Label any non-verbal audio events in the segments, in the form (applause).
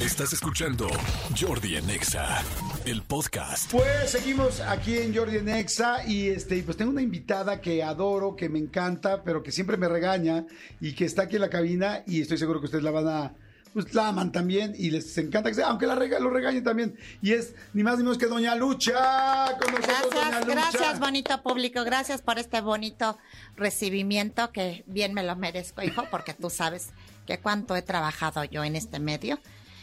Estás escuchando Jordi en Exa, el podcast. Pues seguimos aquí en Jordi en Exa y este, y pues tengo una invitada que adoro, que me encanta, pero que siempre me regaña y que está aquí en la cabina y estoy seguro que ustedes la van a, pues la aman también y les encanta que sea, aunque la rega, lo regañen también. Y es ni más ni menos que Doña Lucha con nosotros, Doña Gracias, Lucha. gracias, bonito público. Gracias por este bonito recibimiento que bien me lo merezco, hijo, porque tú sabes que cuánto he trabajado yo en este medio.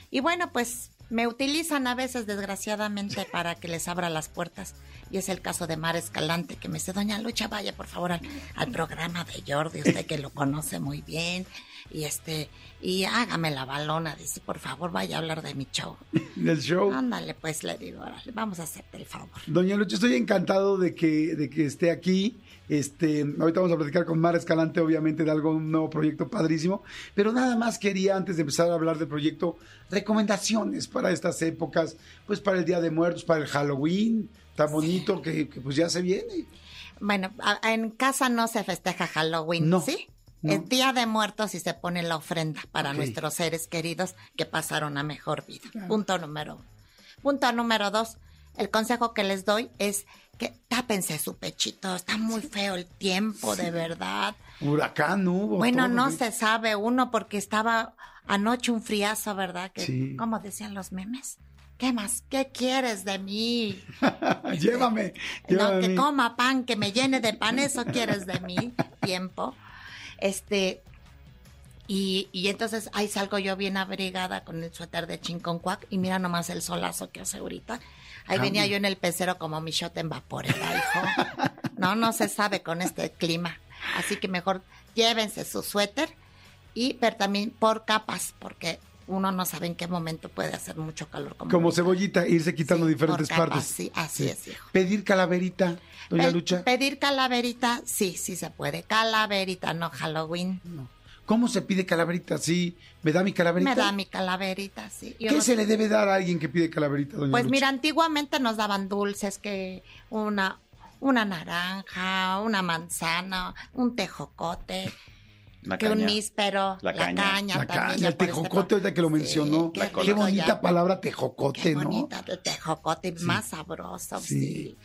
Y bueno, pues me utilizan a veces, desgraciadamente, para que les abra las puertas. Y es el caso de Mar Escalante, que me dice, Doña Lucha, vaya por favor al, al programa de Jordi, usted que lo conoce muy bien. Y este, y hágame la balona, dice, por favor, vaya a hablar de mi show. (laughs) Del show. Ándale, pues le digo, órale, vamos a hacerte el favor. Doña Lucha, estoy encantado de que, de que esté aquí. Este, ahorita vamos a platicar con Mar Escalante, obviamente, de algo, un nuevo proyecto padrísimo. Pero nada más quería, antes de empezar a hablar del proyecto, recomendaciones para estas épocas, pues para el Día de Muertos, para el Halloween, tan bonito que, que, pues ya se viene. Bueno, en casa no se festeja Halloween, No, ¿sí? no. El Día de Muertos y se pone la ofrenda para nuestros seres queridos que pasaron a mejor vida. Punto número uno. Punto número dos, el consejo que les doy es que tápense su pechito, está muy feo el tiempo, de verdad. Huracán hubo. Bueno, no se sabe uno porque estaba anoche un friazo, ¿verdad? Que, Sí. ¿Cómo decían los memes? ¿Qué más? ¿Qué quieres de mí? (laughs) llévame. (laughs) No, llévame que coma pan, que me llene de pan, eso quieres de mí, tiempo. Este, y, y entonces ahí salgo yo bien abrigada con el suéter de chinconcuac y mira nomás el solazo que hace ahorita. Ahí venía yo en el pecero como mi shot en vaporera, hijo. (laughs) No, no se sabe con este clima. Así que mejor llévense su suéter y pero también por capas, porque uno no sabe en qué momento puede hacer mucho calor. Como, Como cebollita, irse quitando Sí, diferentes capas, partes. Sí, así es, hijo. Pedir calaverita, Doña Pe- Lucha. Pedir calaverita, sí, sí se puede. Calaverita, no Halloween. ¿Cómo se pide calaverita? Sí, ¿me da mi calaverita? Me da mi calaverita, sí. Yo ¿Qué no se sé- le debe dar a alguien que pide calaverita, Doña Pues Lucha? mira, antiguamente nos daban dulces que una, una naranja, una manzana, un tejocote, La que un caña. níspero, La la caña. caña, La también. caña, el este tejocote, ahorita que lo Sí, mencionó. qué Qué, rico bonita ya. palabra tejocote, Qué ¿no? bonita el tejocote, más sabroso, Sí. sí.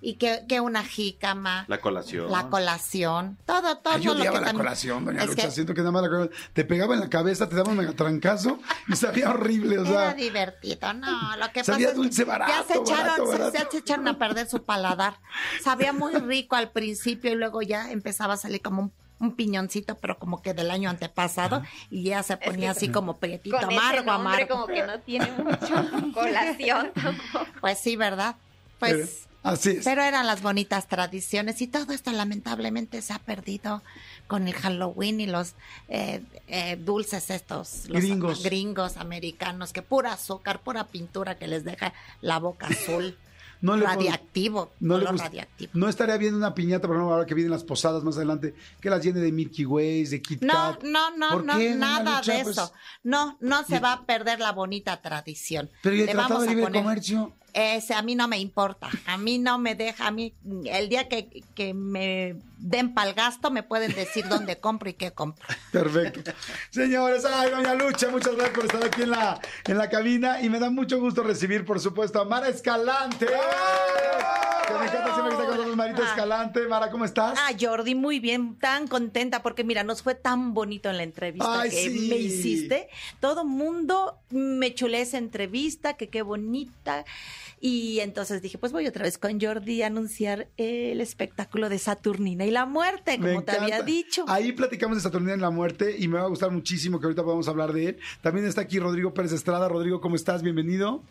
Y que, que una jícama. La colación. La colación, todo, todo Ay, yo lo odiaba que la también- colación, Doña Es Lucha. que Siento que nada más la colación te pegaba en la cabeza, te daba un trancazo y sabía horrible, o Era sea. divertido, no, lo que Sabía pasa es que dulce barato, ya se echaron, barato, se- barato. se, se echaron a perder su paladar. Sabía muy rico al principio y luego ya empezaba a salir como un, un piñoncito, pero como que del año antepasado y ya se ponía así como prietito, Con ese amargo, nombre amargo. como que no tiene mucho (laughs) colación tampoco. Pues sí, ¿verdad? Pues... Así es. Pero eran las bonitas tradiciones y todo esto lamentablemente se ha perdido con el Halloween y los eh, eh, dulces estos, los Gringos. gringos americanos, que pura azúcar, pura pintura que les deja la boca azul, (laughs) No le- radiactivo, no le radiactivo. No estaría bien una piñata, por ejemplo, ahora que vienen las posadas más adelante, que las llene de Milky Ways, de Kit No, no, no, ¿Por no, nada de Pues, eso. No, no se va a perder la bonita tradición. Pero ¿y el Le Tratado vamos de Libre poner- Comercio? Ese a mí no me importa, a mí no me deja, a mí el día que, que me den pa'l gasto me pueden decir dónde compro y qué compro. Perfecto. Señores, ay, doña Lucha, muchas gracias por estar aquí en la, en la cabina y me da mucho gusto recibir, por supuesto, a Mara Escalante. Que me encanta siempre que está Marita Ah. Escalante. Mara, ¿cómo estás? Ah, Jordi, muy bien, tan contenta porque mira, nos fue tan bonito en la entrevista Ay, que sí. me hiciste. Todo mundo me chulé esa entrevista, que qué bonita. Y entonces dije, pues voy otra vez con Jordi a anunciar el espectáculo de Saturnina y la muerte, Me como te había dicho. Ahí platicamos de Saturnina en la muerte y me va a gustar muchísimo que ahorita podamos hablar de él. También está aquí Rodrigo Pérez Estrada. Rodrigo, ¿cómo estás? Bienvenido.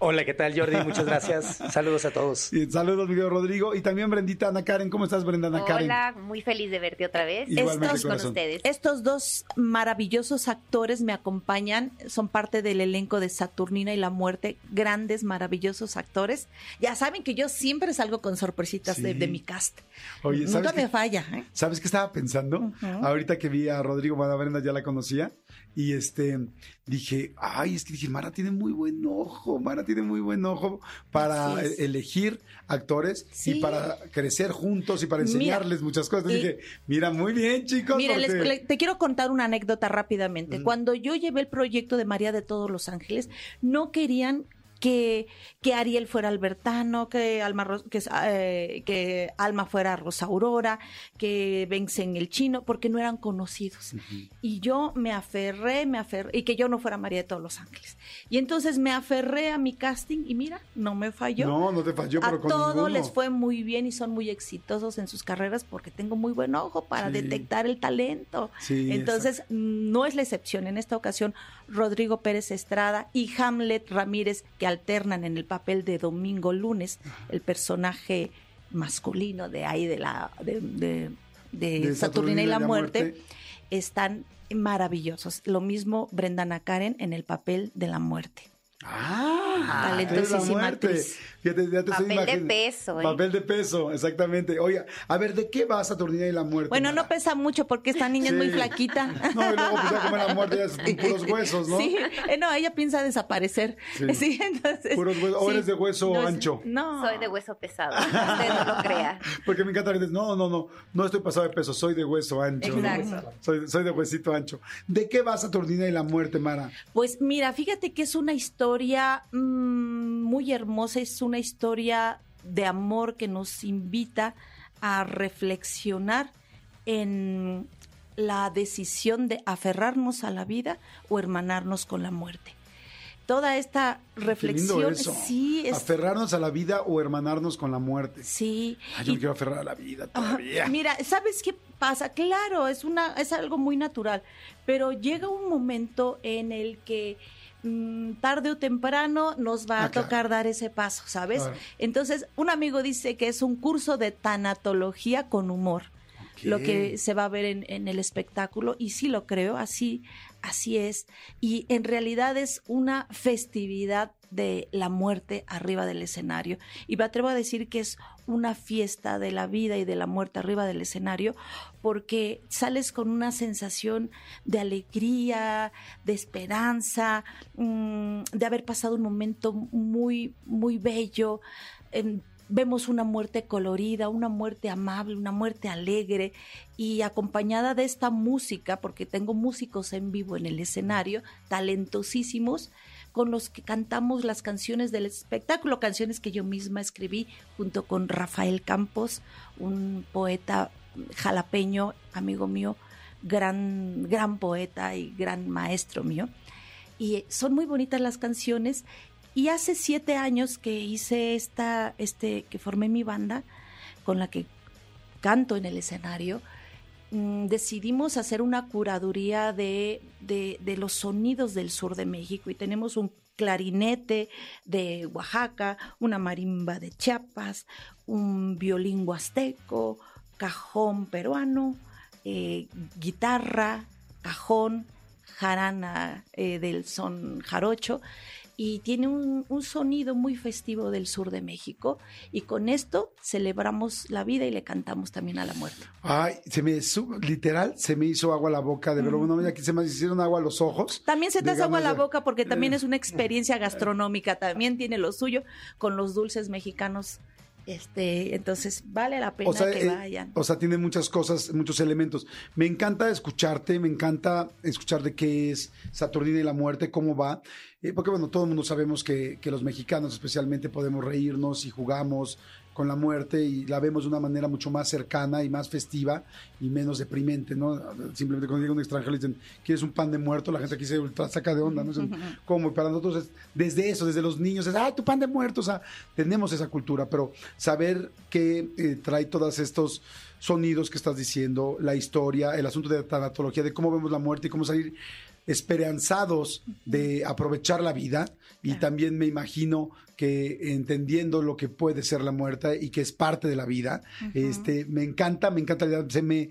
Hola, ¿qué tal Jordi? Muchas gracias. (laughs) Saludos a todos. Y saludos, mi querido Rodrigo. Y también Brendita Ana Karen. ¿Cómo estás, Brenda Ana Karen? Hola, muy feliz de verte otra vez. Igualmente, Estos con ustedes. Estos dos maravillosos actores me acompañan, son parte del elenco de Saturnina y la Muerte, grandes, maravillosos actores. Ya saben que yo siempre salgo con sorpresitas de, Sí. de mi cast. Oye, ¿sabes Nunca me falla. ¿eh? ¿Sabes qué estaba pensando? Ahorita que vi a Rodrigo, bueno, a Brenda ya la conocía. Y este dije, ay, es que dije, Mara tiene muy buen ojo, Mara tiene muy buen ojo para e- elegir actores y para crecer juntos y para Mira, enseñarles muchas cosas. y- dije, mira, muy bien, chicos. Mira, les- te quiero contar una anécdota rápidamente. Cuando yo llevé el proyecto de María de todos los Ángeles, no querían que, que Ariel fuera Albertano, que Alma, que, eh, que Alma fuera Rosa Aurora, que Vencen el Chino, porque no eran conocidos. Y yo me aferré, me aferré, y que yo no fuera María de todos los Ángeles. Y entonces me aferré a mi casting y mira, no me falló. No, no te falló, pero a con ninguno. les fue muy bien y son muy exitosos en sus carreras porque tengo muy buen ojo para Sí. detectar el talento. Sí, Entonces, no es la excepción. En esta ocasión, Rodrigo Pérez Estrada y Hamlet Ramírez, que alternan en el papel de Domingo Lunes, el personaje masculino de ahí de la de, de- de De Saturnina y la, muerte, están maravillosos. Lo mismo Brendana Karen en el papel de la muerte. Ah, Talentosísima actriz. Fíjate, ya te estoy Papel de peso, ¿eh? Papel de peso, exactamente. Oiga, a ver, ¿de qué va Saturnina y la muerte? Bueno, no pesa mucho porque esta niña es muy flaquita. (laughs) No, y luego pues ya como la muerte ya es puros (laughs) huesos, ¿no? Sí, eh, no, ella piensa desaparecer. Sí. (laughs) Sí, entonces. Puros huesos. ¿O sí. eres de hueso No, es- ancho? No. Soy de hueso pesado, usted no lo crea. Porque me encanta que no, no, no, no estoy pasado de peso, soy de hueso ancho. ¿no? Exacto. Soy, soy de huesito ancho. ¿De qué va Saturnina y la muerte, Mara? Pues mira, fíjate que es una historia mm, muy hermosa, es una historia de amor que nos invita a reflexionar en la decisión de aferrarnos a la vida o hermanarnos con la muerte. Toda esta reflexión, sí, es, Aferrarnos a la vida o hermanarnos con la muerte. sí. Ay, yo y- me quiero aferrar a la vida Ajá. todavía. Mira, ¿sabes qué pasa? Claro, es una es algo muy natural, pero llega un momento en el que tarde o temprano nos va Ah, a claro. tocar dar ese paso, ¿sabes? Claro. Entonces, un amigo dice que es un curso de tanatología con humor. Lo que se va a ver en, en el espectáculo, y sí lo creo, así, así es. Y en realidad es una festividad de la muerte arriba del escenario. Y me atrevo a decir que es una fiesta de la vida y de la muerte arriba del escenario, porque sales con una sensación de alegría, de esperanza, mm, de haber pasado un momento muy, muy bello. em, vemos una muerte colorida, una muerte amable, una muerte alegre y acompañada de esta música, porque tengo músicos en vivo en el escenario, talentosísimos, con los que cantamos las canciones del espectáculo, canciones que yo misma escribí junto con Rafael Campos, un poeta jalapeño, amigo mío, gran, gran poeta y gran maestro mío. Y son muy bonitas las canciones y hace siete años que hice esta, este, que formé mi banda con la que canto en el escenario, mm, decidimos hacer una curaduría de, de, los sonidos del sur de México y tenemos un clarinete de Oaxaca, una marimba de Chiapas, un violín huasteco, cajón peruano, eh, guitarra, cajón, jarana eh, del son jarocho y tiene un, un sonido muy festivo del sur de México y con esto celebramos la vida y le cantamos también a la muerte. Ay, se me, literal, se me hizo agua la boca, de verlo. Bueno, aquí se me hicieron agua los ojos. También se te hace agua la de- boca porque también eh, es una experiencia gastronómica, también tiene lo suyo con los dulces mexicanos. Este, entonces vale la pena O sea, que eh, vayan. o sea, tiene muchas cosas, muchos elementos. Me encanta escucharte, me encanta escuchar de qué es Saturnina y la muerte, cómo va. Eh, porque, bueno, todo el mundo sabemos que, que los mexicanos especialmente podemos reírnos y jugamos con la muerte y la vemos de una manera mucho más cercana y más festiva y menos deprimente, ¿no? Simplemente cuando llega un extranjero y dicen, ¿quieres un pan de muerto? La gente aquí se ultra saca de onda, ¿no? Y para nosotros es desde eso, desde los niños, es, ¡ay, tu pan de muerto! O sea, tenemos esa cultura, pero saber que eh, trae todos estos sonidos que estás diciendo, la historia, el asunto de la tanatología, de cómo vemos la muerte y cómo salir esperanzados de aprovechar la vida y también me imagino que entendiendo lo que puede ser la muerte y que es parte de la vida, este me encanta, me encanta, se me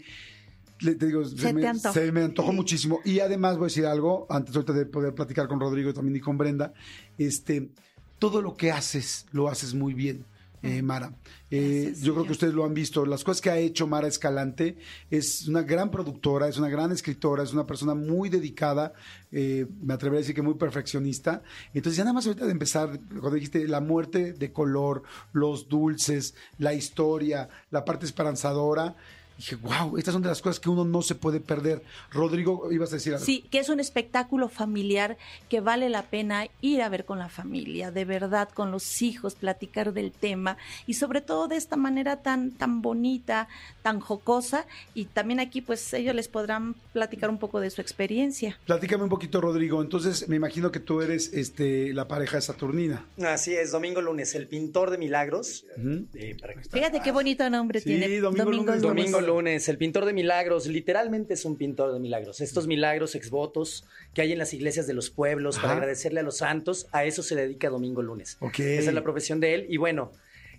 te digo, se, Se me, se me antojó muchísimo. Y además voy a decir algo antes ahorita de poder platicar con Rodrigo también y con Brenda, este todo lo que haces lo haces muy bien. Eh, Mara. Eh, yo creo que ustedes lo han visto. Las cosas que ha hecho Mara Escalante es una gran productora, es una gran escritora, es una persona muy dedicada, eh, me atrevería a decir que muy perfeccionista. Entonces, ya nada más ahorita de empezar, cuando dijiste la muerte de color, los dulces, la historia, la parte esperanzadora. Dije, wow, estas son de las cosas que uno no se puede perder. Rodrigo, ibas a decir algo. Sí, que es un espectáculo familiar que vale la pena ir a ver con la familia, de verdad, con los hijos, platicar del tema y sobre todo de esta manera tan, tan bonita, tan jocosa y también aquí pues ellos les podrán platicar un poco de su experiencia. Platícame un poquito, Rodrigo. Entonces, me imagino que tú eres este, la pareja de Saturnina. Así es, domingo lunes, el pintor de milagros. Eh, para que- Fíjate qué bonito nombre Sí, tiene. Domingo Lunes, Domingo lunes, el pintor de milagros, literalmente es un pintor de milagros. Estos milagros exvotos que hay en las iglesias de los pueblos para agradecerle a los santos, a eso se dedica Domingo lunes. Esa es la profesión de él. Y bueno,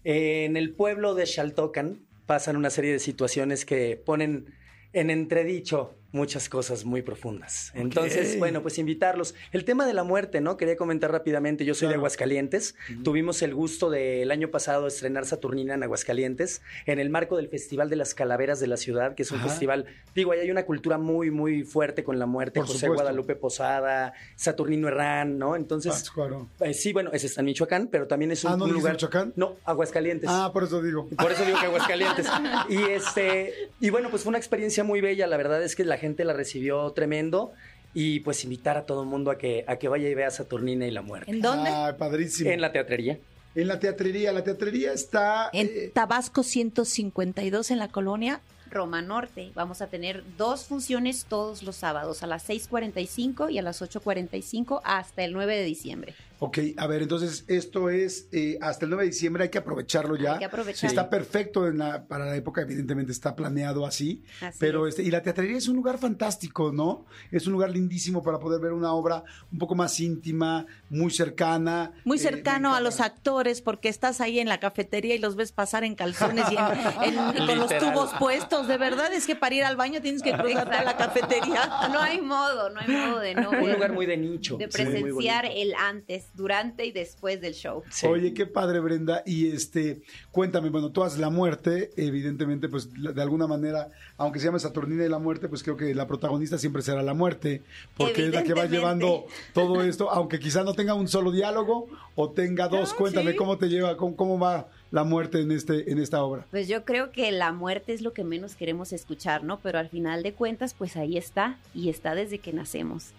eh, en el pueblo de Xaltocan pasan una serie de situaciones que ponen en entredicho muchas cosas muy profundas. Entonces, bueno, pues invitarlos. El tema de la muerte, ¿no? Quería comentar rápidamente, yo soy de. Aguascalientes. Tuvimos el gusto del año pasado estrenar Saturnina en Aguascalientes en el marco del Festival de las Calaveras de la ciudad, que es un Ajá. festival, digo, ahí hay una cultura muy, muy fuerte con la muerte. Por José supuesto. Guadalupe Posada, Saturnino Herrán, ¿no? Entonces, Pátzcuaro. eh, sí, bueno, ese está en Michoacán, pero también es un, Ah, ¿no un lugar. Michoacán? No, Aguascalientes. Ah, por eso digo. Por eso digo que Aguascalientes. Y este, y bueno, pues fue una experiencia muy bella. La verdad es que la gente la recibió tremendo. Y pues invitar a todo el mundo a que, a que vaya y vea Saturnina y la muerte. ¿En dónde? Ah, padrísimo. En la teatrería. En la teatrería. La teatrería está... En eh, Tabasco 152 en la colonia. Roma Norte. Vamos a tener dos funciones todos los sábados, a las 6.45 y a las 8.45 hasta el 9 de diciembre. Ok, a ver, entonces esto es eh, hasta el 9 de diciembre, hay que aprovecharlo ya. Hay que aprovecharlo. Está perfecto en la- para la época, evidentemente está planeado así. Así pero es. este, y la teatrería es un lugar fantástico, ¿no? Es un lugar lindísimo para poder ver una obra un poco más íntima, muy cercana. Muy eh, cercano a los actores porque estás ahí en la cafetería y los ves pasar en calzones y, en- (laughs) con los tubos puestos. De verdad es que para ir al baño tienes que cruzarte a la cafetería. No hay modo, no hay modo de (laughs) no Un lugar muy de nicho. de presenciar el antes, durante y después del show. Sí. Oye, qué padre, Brenda. Y este, cuéntame, bueno, tú haces la muerte, evidentemente, pues de alguna manera, aunque se llame Saturnina y la muerte, pues creo que la protagonista siempre será la muerte, porque es la que va llevando todo esto, aunque quizá no tenga un solo diálogo o tenga dos. Cuéntame sí. cómo te lleva, cómo, cómo va la muerte en este, en esta obra. Pues yo creo que la muerte es lo que menos queremos escuchar, ¿no? Pero al final de cuentas, pues ahí está y está desde que nacemos.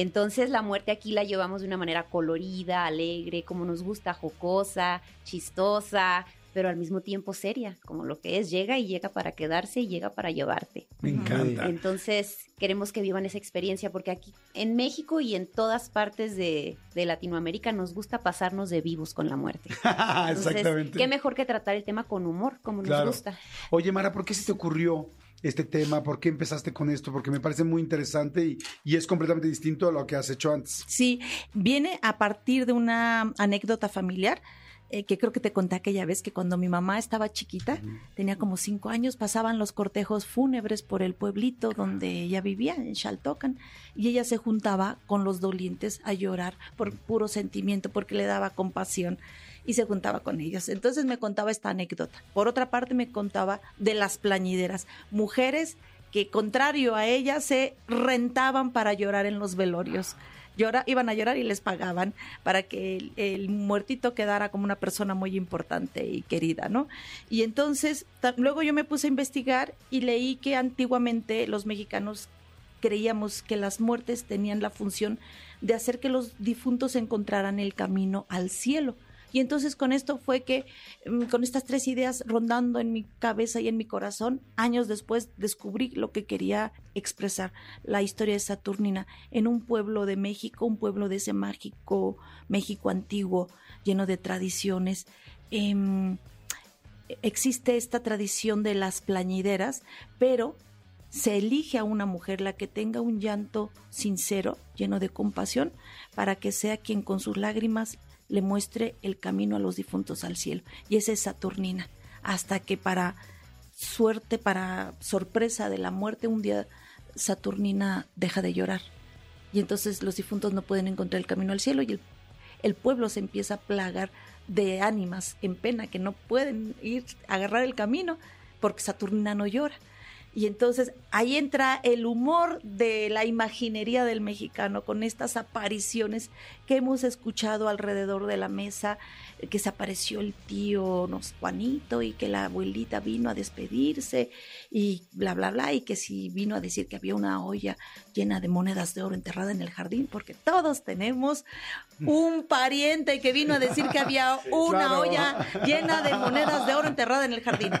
Entonces la muerte aquí la llevamos de una manera colorida, alegre, como nos gusta, jocosa, chistosa, pero al mismo tiempo seria, como lo que es, llega y llega para quedarse y llega para llevarte. Me encanta. Entonces queremos que vivan esa experiencia porque aquí en México y en todas partes de, de Latinoamérica nos gusta pasarnos de vivos con la muerte. (laughs) Entonces, Exactamente. qué mejor que tratar el tema con humor, como nos Claro. gusta. Oye, Mara, ¿por qué se te ocurrió este tema? ¿Por qué empezaste con esto? Porque me parece muy interesante y, y es completamente distinto a lo que has hecho antes. Sí, viene a partir de una anécdota familiar. eh, que creo que te conté aquella vez que cuando mi mamá estaba chiquita, tenía como cinco años, pasaban los cortejos fúnebres por el pueblito donde ella vivía, en Xaltocan, y ella se juntaba con los dolientes a llorar por puro sentimiento, porque le daba compasión y se juntaba con ellos. Entonces me contaba esta anécdota. Por otra parte me contaba de las plañideras, mujeres que contrario a ella se rentaban para llorar en los velorios. Llora, iban a llorar y les pagaban para que el, el muertito quedara como una persona muy importante y querida, ¿no? Y entonces, luego yo me puse a investigar y leí que antiguamente los mexicanos creíamos que las muertes tenían la función de hacer que los difuntos encontraran el camino al cielo. Y entonces con esto fue que, mm, con estas tres ideas rondando en mi cabeza y en mi corazón, años después descubrí lo que quería expresar, la historia de Saturnina, en un pueblo de México, un pueblo de ese mágico México antiguo, lleno de tradiciones. Em, existe esta tradición de las plañideras, pero se elige a una mujer la que tenga un llanto sincero, lleno de compasión, para que sea quien con sus lágrimas le muestre el camino a los difuntos al cielo. Y esa es Saturnina, hasta que para suerte, para sorpresa de la muerte, un día Saturnina deja de llorar. Y entonces los difuntos no pueden encontrar el camino al cielo y el, el pueblo se empieza a plagar de ánimas en pena que no pueden ir a agarrar el camino porque Saturnina no llora. Y entonces ahí entra el humor de la imaginería del mexicano con estas apariciones que hemos escuchado alrededor de la mesa, que se apareció el tío nos Juanito y que la abuelita vino a despedirse y bla, bla, bla, y que si vino a decir que había una olla llena de monedas de oro enterrada en el jardín, porque todos tenemos un pariente que vino a decir que había una Claro. olla llena de monedas de oro enterrada en el jardín.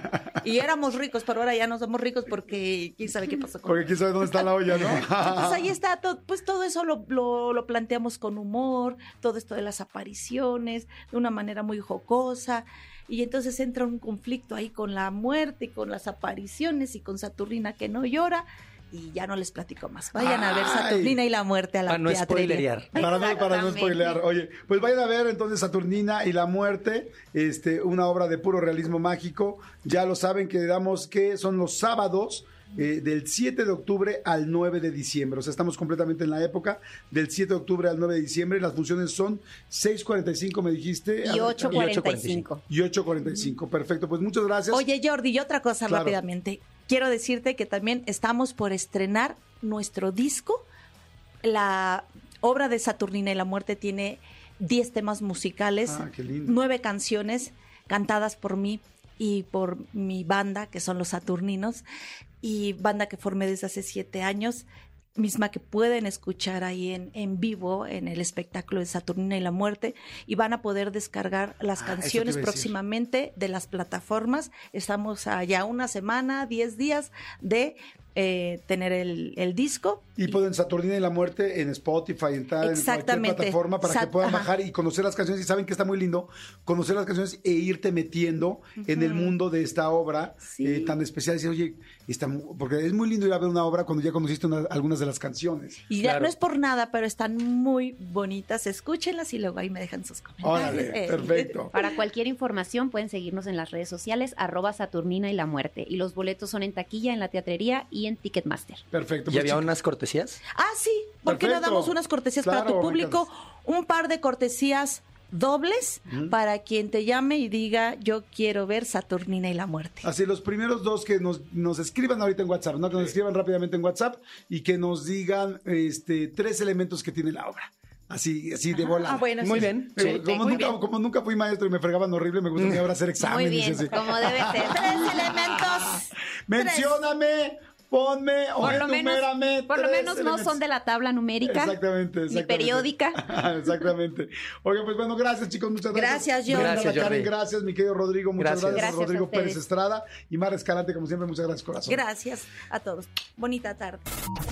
Y éramos ricos, pero ahora ya no somos ricos porque quién sabe qué pasó con Porque quién sabe dónde está la olla, ¿no? (laughs) entonces ahí está, todo, pues todo eso lo, lo- lo planteamos con humor, todo esto de las apariciones, de una manera muy jocosa. Y entonces entra un conflicto ahí con la muerte y con las apariciones y con Saturnina que no llora. Y ya no les platico más. Vayan a ver. Saturnina y la muerte a la Para no spoilerear. Para no, para no spoilear. Oye, pues vayan a ver entonces Saturnina y la muerte, este, una obra de puro realismo mágico. Ya lo saben que damos que son los sábados. eh, del 7 de octubre al 9 de diciembre. O sea, estamos completamente en la época del 7 de octubre al 9 de diciembre. Las funciones son 6.45, me dijiste. Y A ver, 8.45. Y 8.45. Perfecto, pues muchas gracias. Oye, Jordi, y otra cosa Claro. rápidamente. Quiero decirte que también estamos por estrenar nuestro disco. La obra de Saturnina y la muerte tiene 10 temas musicales, Ah, nueve canciones cantadas por mí y por mi banda, que son los Saturninos, y banda que formé desde hace siete años, misma que pueden escuchar ahí en, en vivo en el espectáculo de Saturnina y la muerte, y van a poder descargar las Ah, canciones próximamente de las plataformas. Estamos allá una semana, diez días de eh, tener el, el disco. Y pueden Saturnina y la muerte en Spotify, en tal, en cualquier plataforma para que puedan ajá. bajar y conocer las canciones. Y saben que está muy lindo conocer las canciones e irte metiendo en el mundo de esta obra Sí. eh, tan especial. Y decir, oye, está porque es muy lindo ir a ver una obra cuando ya conociste una- algunas de las canciones. Y ya Claro. no es por nada, pero están muy bonitas. Escúchenlas y luego ahí me dejan sus comentarios. Órale, (laughs) Eh, perfecto. Para cualquier información pueden seguirnos en las redes sociales arroba Saturnina y la muerte. Y los boletos son en taquilla, en la teatrería y en Ticketmaster. Perfecto. ¿Y pues, había unas cortesías? Ah, sí, ¿por qué no damos unas cortesías para tu público? Un par de cortesías dobles para quien te llame y diga yo quiero ver Saturnina y la muerte. Así, los primeros dos que nos, nos escriban ahorita en WhatsApp, ¿no? Que nos escriban rápidamente en WhatsApp y que nos digan este, tres elementos que tiene la obra. Así, así de bola. Ah, bueno, Muy sí. bien. Sí. como, Muy nunca, bien. como nunca fui maestro y me fregaban horrible, me gusta a mí ahora hacer Muy exámenes. y bien, así. como debe ser. (laughs) Tres elementos. Mencióname, ponme o Por lo menos, enumérame por lo menos no son de la tabla numérica. Exactamente, Ni periódica. (laughs) exactamente. Oigan, pues bueno, gracias chicos, muchas gracias. Gracias, Jordi. Gracias, Karen, gracias, mi querido Rodrigo, muchas Gracias. gracias, Gracias a Rodrigo. Pérez Estrada y Mar Escalante, como siempre, muchas gracias, corazón. Gracias a todos. Bonita tarde.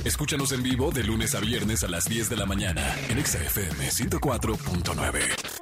Escúchanos en vivo de lunes a viernes a las 10 de la mañana en Exa FM 104.9.